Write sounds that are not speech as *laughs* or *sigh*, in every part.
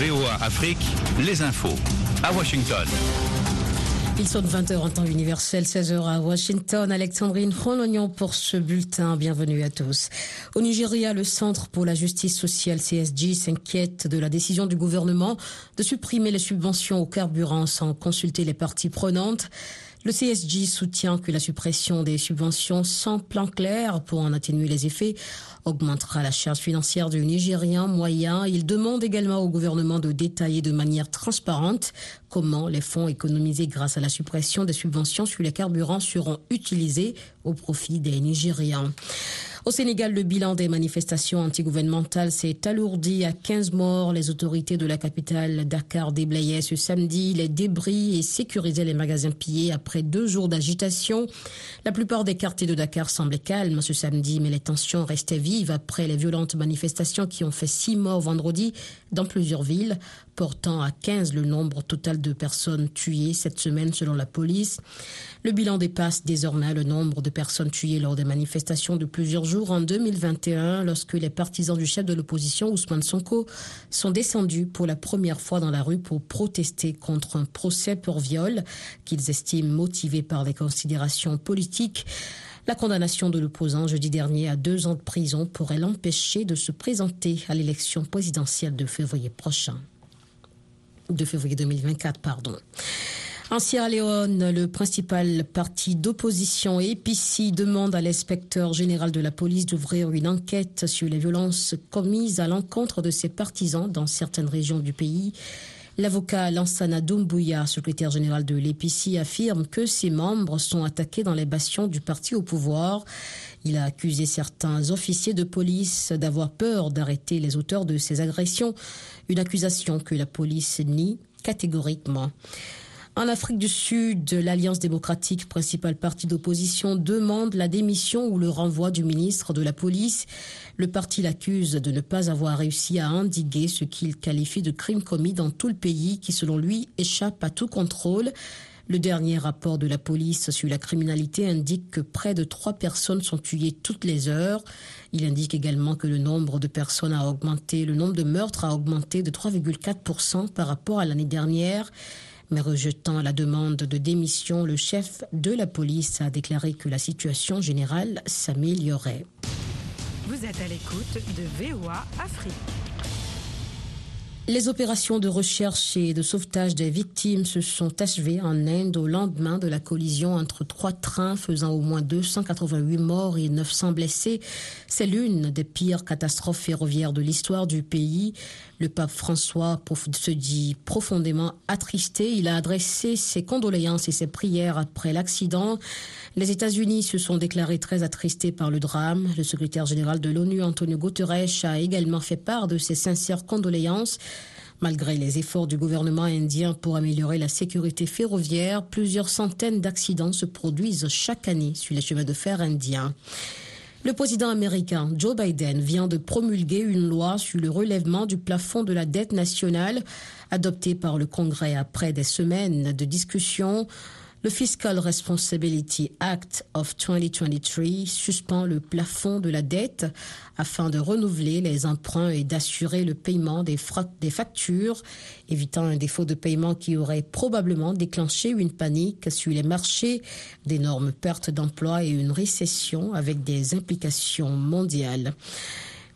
VOA Afrique, les infos. À Washington. Ils sont 20h en temps universel, 16h à Washington. Alexandrine Rolognon pour ce bulletin. Bienvenue à tous. Au Nigeria, le Centre pour la justice sociale CSG s'inquiète de la décision du gouvernement de supprimer les subventions au carburant sans consulter les parties prenantes. Le CSG soutient que la suppression des subventions sans plan clair pour en atténuer les effets augmentera la charge financière du Nigérien moyen. Il demande également au gouvernement de détailler de manière transparente comment les fonds économisés grâce à la suppression des subventions sur les carburants seront utilisés au profit des Nigériens. Au Sénégal, le bilan des manifestations antigouvernementales s'est alourdi à 15 morts. Les autorités de la capitale Dakar déblayaient ce samedi les débris et sécurisaient les magasins pillés après deux jours d'agitation. La plupart des quartiers de Dakar semblaient calmes ce samedi, mais les tensions restaient vives après les violentes manifestations qui ont fait six morts vendredi dans plusieurs villes, portant à 15 le nombre total de personnes tuées cette semaine selon la police. Le bilan dépasse désormais le nombre de personnes tuées lors des manifestations de plusieurs jours en 2021 lorsque les partisans du chef de l'opposition Ousmane Sonko sont descendus pour la première fois dans la rue pour protester contre un procès pour viol qu'ils estiment motivé par des considérations politiques. La condamnation de l'opposant jeudi dernier à deux ans de prison pourrait l'empêcher de se présenter à l'élection présidentielle de février prochain. De février 2024, pardon. En Sierra Leone, le principal parti d'opposition APC demande à l'inspecteur général de la police d'ouvrir une enquête sur les violences commises à l'encontre de ses partisans dans certaines régions du pays. L'avocat Lansana Doumbouya, secrétaire général de l'APC, affirme que ses membres sont attaqués dans les bastions du parti au pouvoir. Il a accusé certains officiers de police d'avoir peur d'arrêter les auteurs de ces agressions, une accusation que la police nie catégoriquement. En Afrique du Sud, l'Alliance démocratique, principal parti d'opposition, demande la démission ou le renvoi du ministre de la Police. Le parti l'accuse de ne pas avoir réussi à endiguer ce qu'il qualifie de crime commis dans tout le pays qui, selon lui, échappe à tout contrôle. Le dernier rapport de la police sur la criminalité indique que près de trois personnes sont tuées toutes les heures. Il indique également que le nombre de personnes a augmenté, le nombre de meurtres a augmenté de 3,4% par rapport à l'année dernière. Mais rejetant la demande de démission, le chef de la police a déclaré que la situation générale s'améliorait. Vous êtes à l'écoute de VOA Afrique. Les opérations de recherche et de sauvetage des victimes se sont achevées en Inde au lendemain de la collision entre trois trains faisant au moins 288 morts et 900 blessés. C'est l'une des pires catastrophes ferroviaires de l'histoire du pays. Le pape François se dit profondément attristé. Il a adressé ses condoléances et ses prières après l'accident. Les États-Unis se sont déclarés très attristés par le drame. Le secrétaire général de l'ONU, Antonio Guterres, a également fait part de ses sincères condoléances. Malgré les efforts du gouvernement indien pour améliorer la sécurité ferroviaire, plusieurs centaines d'accidents se produisent chaque année sur les chemins de fer indiens. Le président américain Joe Biden vient de promulguer une loi sur le relèvement du plafond de la dette nationale adoptée par le Congrès après des semaines de discussions. Le Fiscal Responsibility Act of 2023 suspend le plafond de la dette afin de renouveler les emprunts et d'assurer le paiement des, des, factures, évitant un défaut de paiement qui aurait probablement déclenché une panique sur les marchés, d'énormes pertes d'emplois et une récession avec des implications mondiales.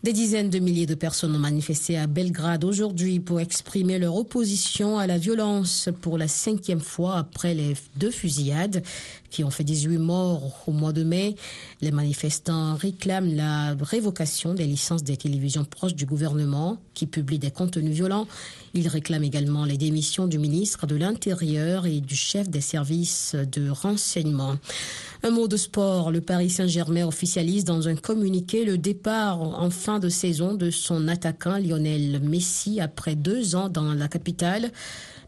Des dizaines de milliers de personnes ont manifesté à Belgrade aujourd'hui pour exprimer leur opposition à la violence pour la cinquième fois après les deux fusillades qui ont fait 18 morts au mois de mai. Les manifestants réclament la révocation des licences des télévisions proches du gouvernement qui publient des contenus violents. Ils réclament également les démissions du ministre de l'Intérieur et du chef des services de renseignement. Un mot de sport, le Paris Saint-Germain officialise dans un communiqué le départ en fin de saison de son attaquant Lionel Messi après deux ans dans la capitale.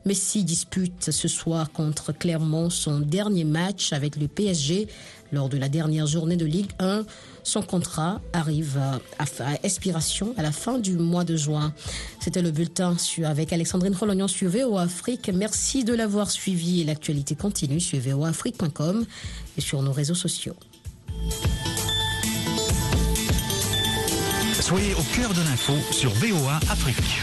Messi dispute ce soir contre Clermont son dernier match avec le PSG lors de la dernière journée de Ligue 1. Son contrat arrive à, expiration à la fin du mois de juin. C'était le bulletin avec Alexandrine Rolognon sur VO Afrique. Merci de l'avoir suivi. L'actualité continue sur voafrique.com et sur nos réseaux sociaux. Soyez au cœur de l'info sur VOA Afrique.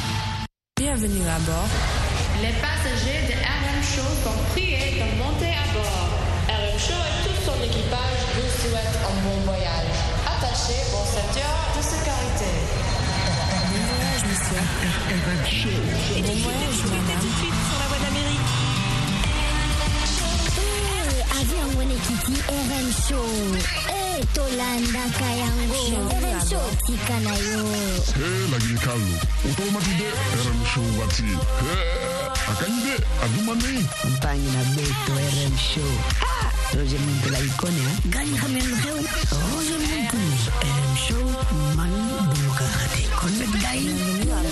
Bienvenue à bord. Les passagers de RM Show sont priés de monter à bord. RM Show et tout son équipage vous souhaitent un bon voyage. Attachez vos ceintures de sécurité. Bon voyage, monsieur. RM Show. Bon voyage, madame. Tout de suite sur la voie d'Amérique. avion wene kiti RM show eh tolandaka yango RM show tika na yo Hey, lagi kalu. Utol matide RM Show wati. Hey, akanje agumane mpanyi na beto rm show. Roger muntu la ikone eh? gani xamen lu muntu rm show man buka hati. kon nag gaay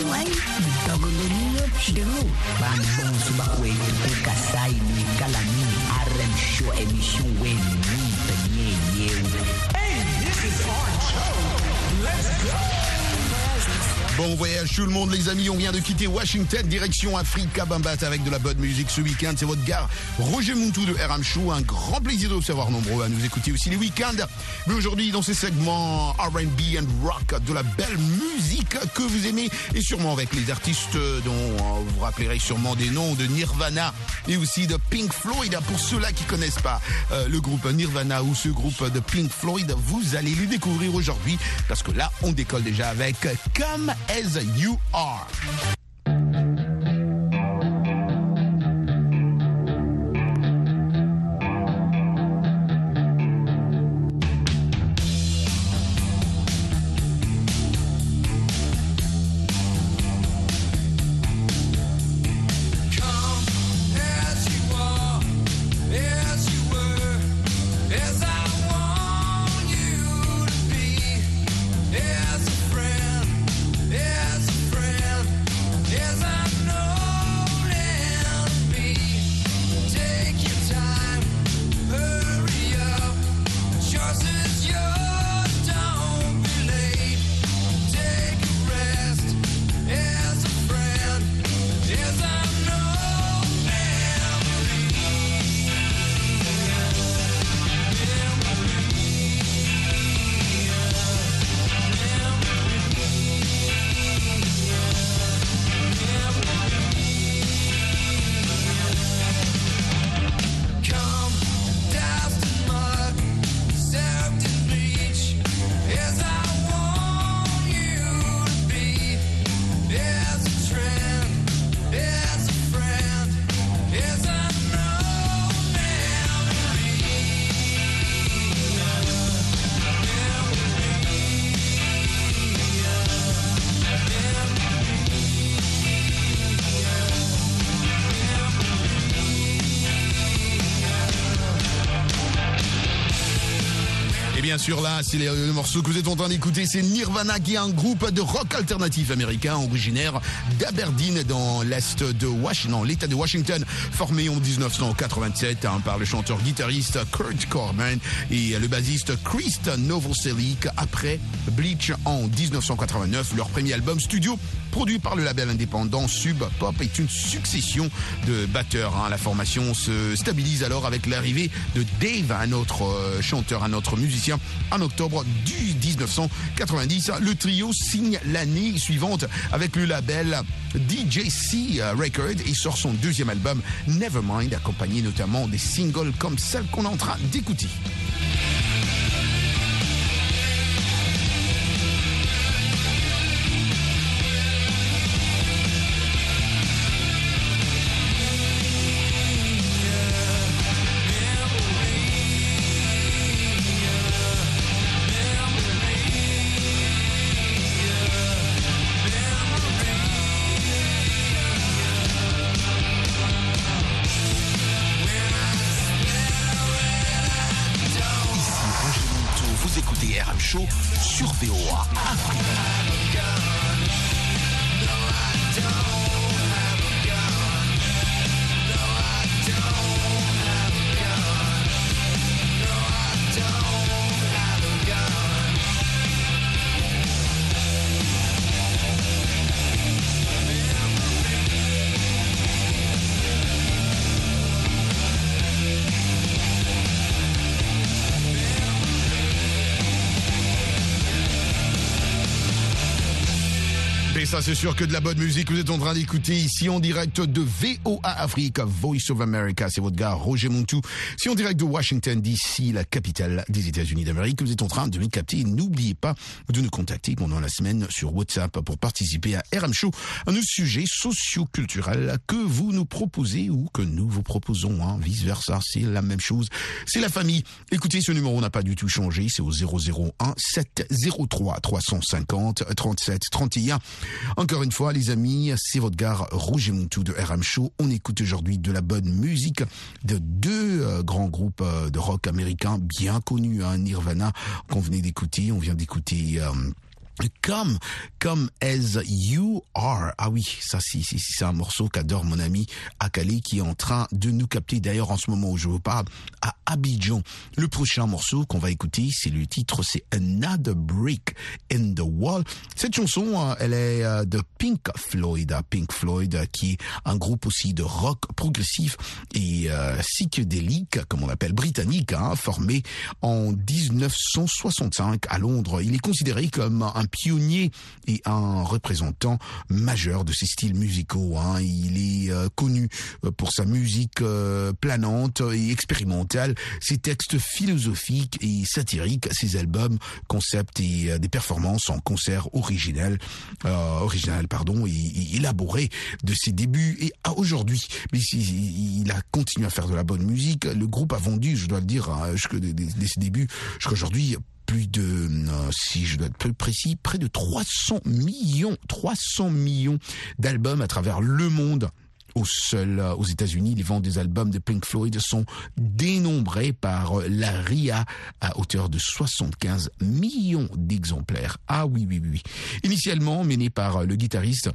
waay di togg nga ñu yëpp déglu baan ni gala ni rm show émission wéy ni. Bon voyage tout le monde les amis, on vient de quitter Washington, direction Africa Bambat avec de la bonne musique ce week-end. C'est votre gars Roger Muntou de RM Show. Un grand plaisir de vous savoir nombreux à nous écouter aussi les week-ends. Mais aujourd'hui dans ces segments R&B and rock, de la belle musique que vous aimez et sûrement avec les artistes dont euh, vous vous rappellerez sûrement des noms de Nirvana et aussi de Pink Floyd. Pour ceux-là qui connaissent pas euh, le groupe Nirvana ou ce groupe de Pink Floyd, vous allez les découvrir aujourd'hui parce que là on décolle déjà avec Come As You Are. Sûr là, c'est le morceau que vous êtes en train d'écouter, c'est Nirvana qui est un groupe de rock alternatif américain originaire d'Aberdeen dans l'est de Washington, l'État de Washington, formé en 1987 hein, par le chanteur-guitariste Kurt Cobain et le bassiste Chris Novoselic après Bleach en 1989, leur premier album studio produit par le label indépendant Sub Pop est une succession de batteurs. hein. La formation se stabilise alors avec l'arrivée de Dave, un autre euh, chanteur, un autre musicien, en octobre du 1990. Le trio signe l'année suivante avec le label DJC Record et sort son deuxième album Nevermind, accompagné notamment des singles comme celle qu'on est en train d'écouter. Écoutez Show sur VOA Afrique. Ça c'est sûr que de la bonne musique vous êtes en train d'écouter ici en direct de VOA Afrique, Voice of America, c'est votre gars Roger Montou. Si en direct de Washington DC, la capitale des États-Unis d'Amérique, vous êtes en train de me capter. N'oubliez pas de nous contacter pendant la semaine sur WhatsApp pour participer à RM Show, un sujet socio-culturel que vous nous proposez ou que nous vous proposons, hein, vice versa, c'est la même chose. C'est la famille. Écoutez, ce numéro n'a pas du tout changé, c'est au 001 703 350 37 31. Encore une fois, les amis, c'est votre gare Roger Montou de RM Show. On écoute aujourd'hui de la bonne musique de deux euh, grands groupes euh, de rock américains bien connus, hein, Nirvana, qu'on venait d'écouter. On vient d'écouter... Euh, comme, comme as you are. Ah oui, ça c'est c'est un morceau qu'adore mon ami Akali qui est en train de nous capter d'ailleurs en ce moment où je vous parle à Abidjan. Le prochain morceau qu'on va écouter, c'est le titre, c'est Another Brick in the Wall. Cette chanson, euh, elle est euh, de Pink Floyd, Pink Floyd euh, qui est un groupe aussi de rock progressif et psychédélique, comme on l'appelle britannique, hein, formé en 1965 à Londres. Il est considéré comme un pionnier et un représentant majeur de ces styles musicaux. Hein. Il est euh, connu euh, pour sa musique euh, planante et expérimentale, ses textes philosophiques et satiriques, ses albums, concepts et des performances en concert original, original pardon, et, élaboré de ses débuts et à aujourd'hui. Mais il a continué à faire de la bonne musique. Le groupe a vendu, je dois le dire, hein, jusque dès ses débuts, jusqu'à aujourd'hui, plus de, euh, si je dois être plus précis, près de 300 millions, 300 millions d'albums à travers le monde au seul euh, aux États-Unis, les ventes des albums de Pink Floyd sont dénombrées par euh, la RIA à hauteur de 75 millions d'exemplaires. Ah oui, oui, oui. Initialement mené par le guitariste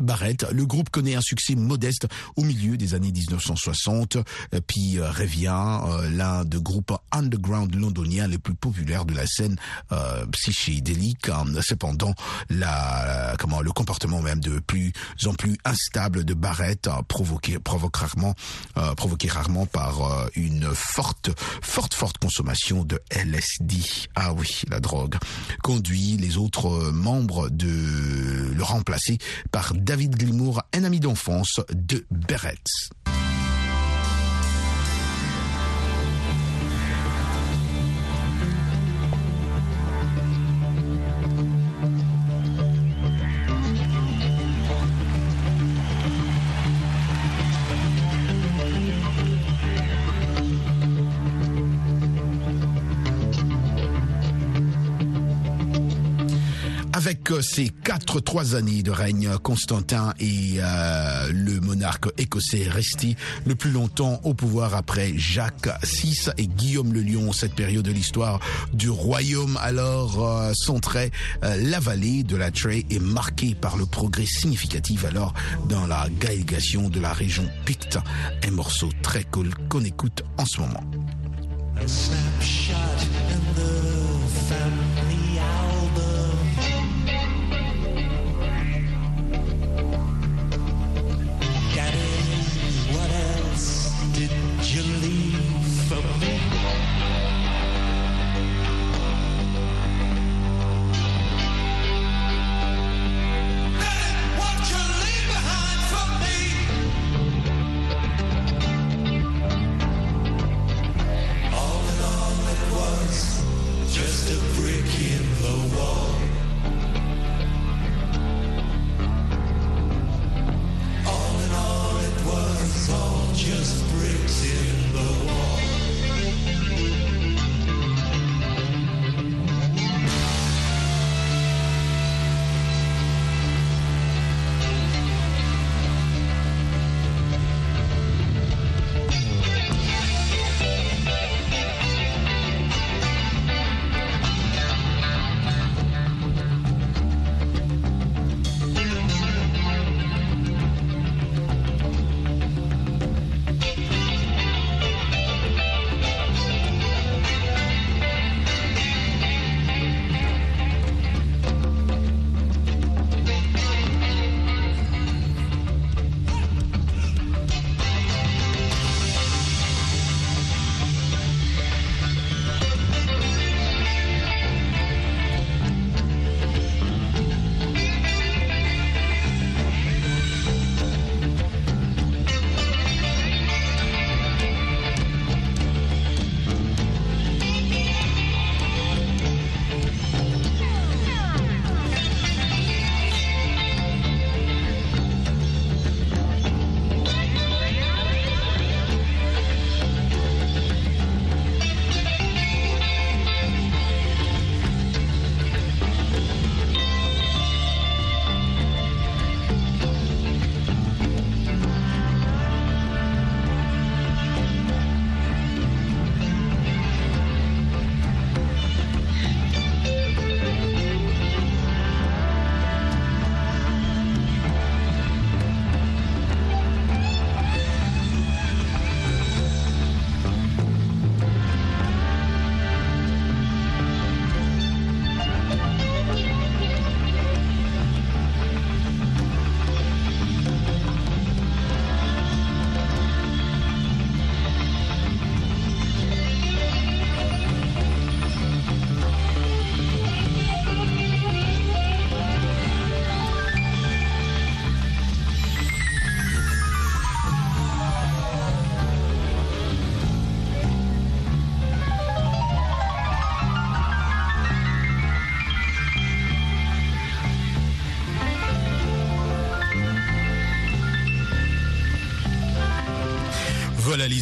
Barrett, le groupe connaît un succès modeste au milieu des années 1960, euh, puis euh, revient euh, l'un des groupes underground londoniens les plus populaires de la scène euh, psychédélique. Hein. Cependant, la, comment le comportement même de plus en plus instable de Barrett, provoqué, provoque rarement, provoqué rarement par une forte, forte, forte consommation de LSD. Ah oui, la drogue conduit les autres membres de le remplacer par David Glimour, un ami d'enfance de Berets. Avec ces quatre trois années de règne, Constantin est euh, le monarque écossais resté le plus longtemps au pouvoir après Jacques VI et Guillaume le Lion. Cette période de l'histoire du royaume alors euh, centré euh, la vallée de la Trey est marquée par le progrès significatif alors dans la gaégation de la région Picte. Un morceau très cool qu'on écoute en ce moment.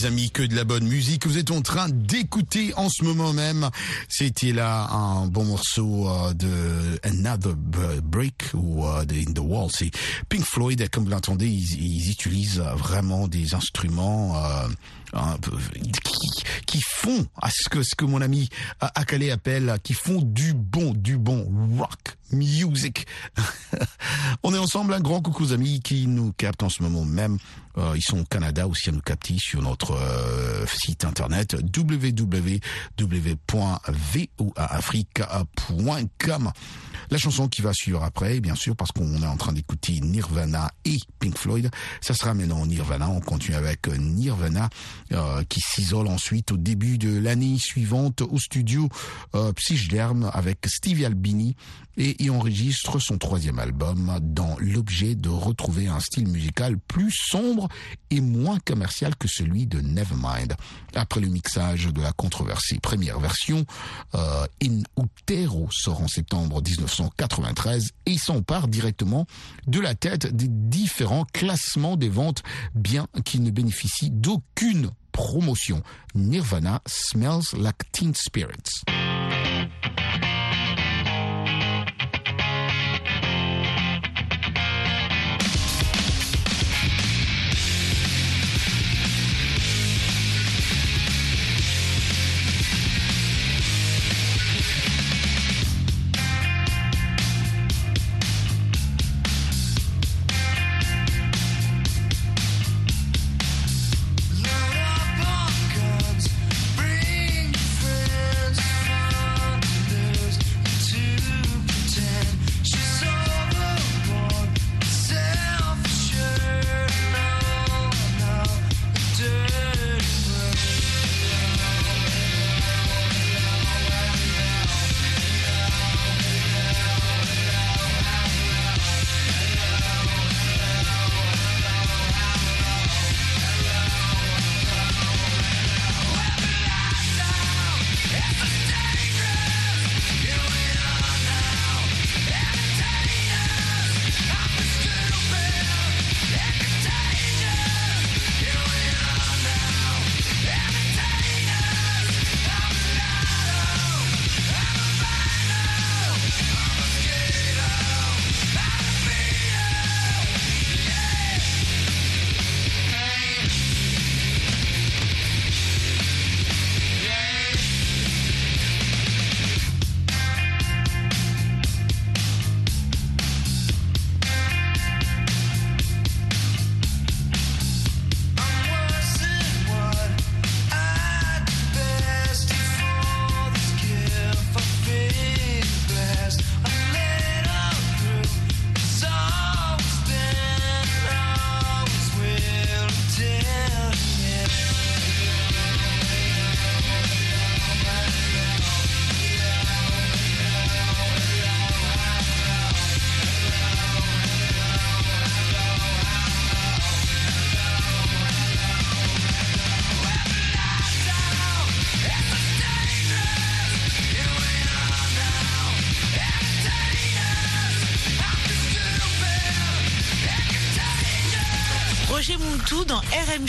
Amis, que de la bonne musique. Vous êtes en train d'écouter en ce moment même. C'était là un bon morceau euh, de Another Break ou euh, de In the Wall. C'est Pink Floyd. Comme vous l'entendez, ils, ils, utilisent vraiment des instruments euh, qui, font à ce que ce que mon ami Akale appelle, qui font du bon, du bon rock music. *laughs* On est ensemble, un grand coucou aux amis qui nous captent en ce moment même. Euh, ils sont au Canada aussi à nous capter sur notre euh, site internet www.voaafrica.com. La chanson qui va suivre après, bien sûr, parce qu'on est en train d'écouter Nirvana et Pink Floyd. Ça sera maintenant Nirvana. On continue avec Nirvana euh, qui s'isole ensuite au début de l'année suivante au studio euh, Psychderm avec Stevie Albini et il enregistre son troisième album dans l'objet de retrouver un style musical plus sombre et moins commercial que celui de Nevermind. Après le mixage de la controversée première version, euh, In Utero sort en septembre 1993 et s'empare directement de la tête des différents classements des ventes, bien qu'il ne bénéficie d'aucune promotion. Nirvana smells like teen spirits.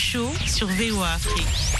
Show sur VOA Afrique.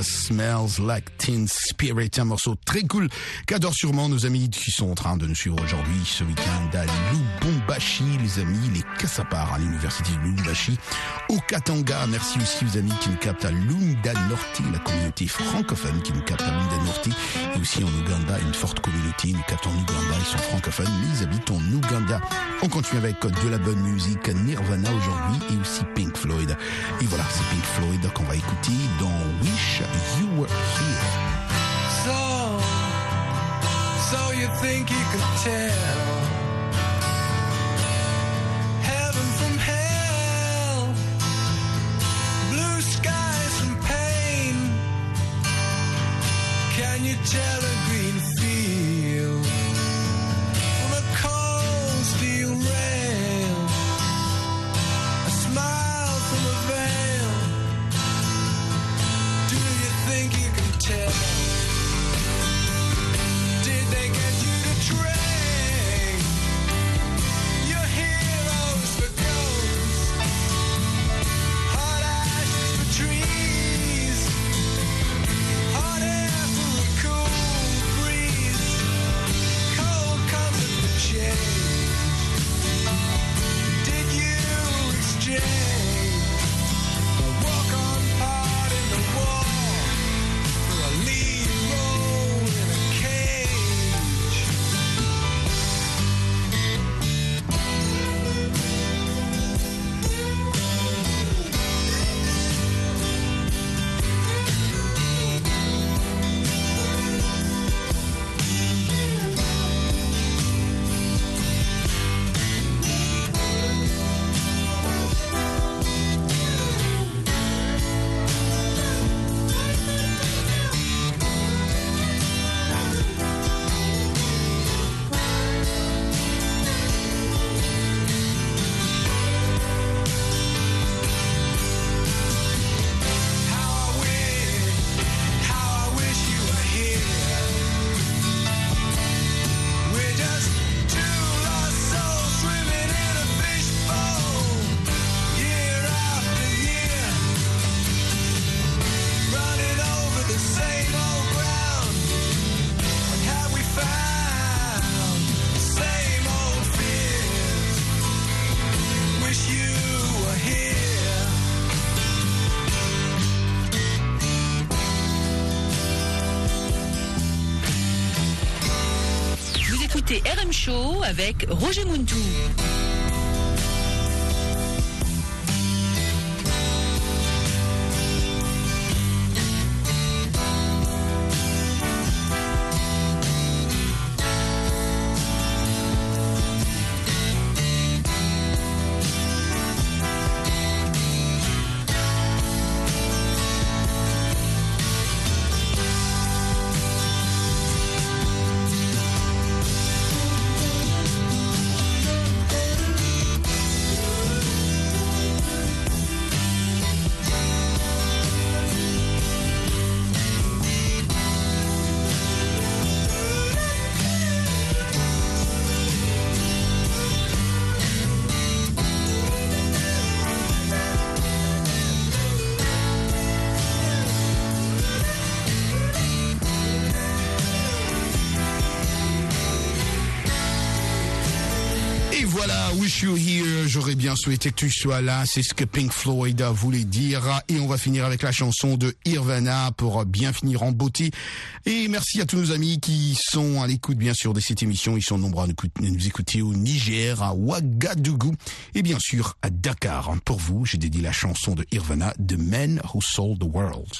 Smells Like Teen Spirit, un morceau très cool qu'adorent sûrement nos amis qui sont en train de nous suivre aujourd'hui ce week-end à Lubumbashi, les amis, les Kassapar à l'université de Lubumbashi, au Katanga. Merci aussi aux amis qui nous captent à Lunda Norte, la communauté francophone qui nous capte à Lunda Norte, et aussi en Ouganda, une forte communauté nous capte en Ouganda, ils sont francophones, mais ils habitent en Ouganda. On continue avec de la bonne musique, Nirvana aujourd'hui, et aussi Pink Floyd. Et voilà, c'est Pink Floyd qu'on va écouter dans Wish You Were Here. So, so you think you could tell avec Roger Muntou. Voilà, Wish You Here, j'aurais bien souhaité que tu sois là, c'est ce que Pink Floyd voulait dire. Et on va finir avec la chanson de Irvana pour bien finir en beauté. Et merci à tous nos amis qui sont à l'écoute, bien sûr, de cette émission. Ils sont nombreux à nous écouter- au Niger, à Ouagadougou et bien sûr à Dakar. Pour vous, j'ai dédié la chanson de Irvana, The Men Who Sold the World.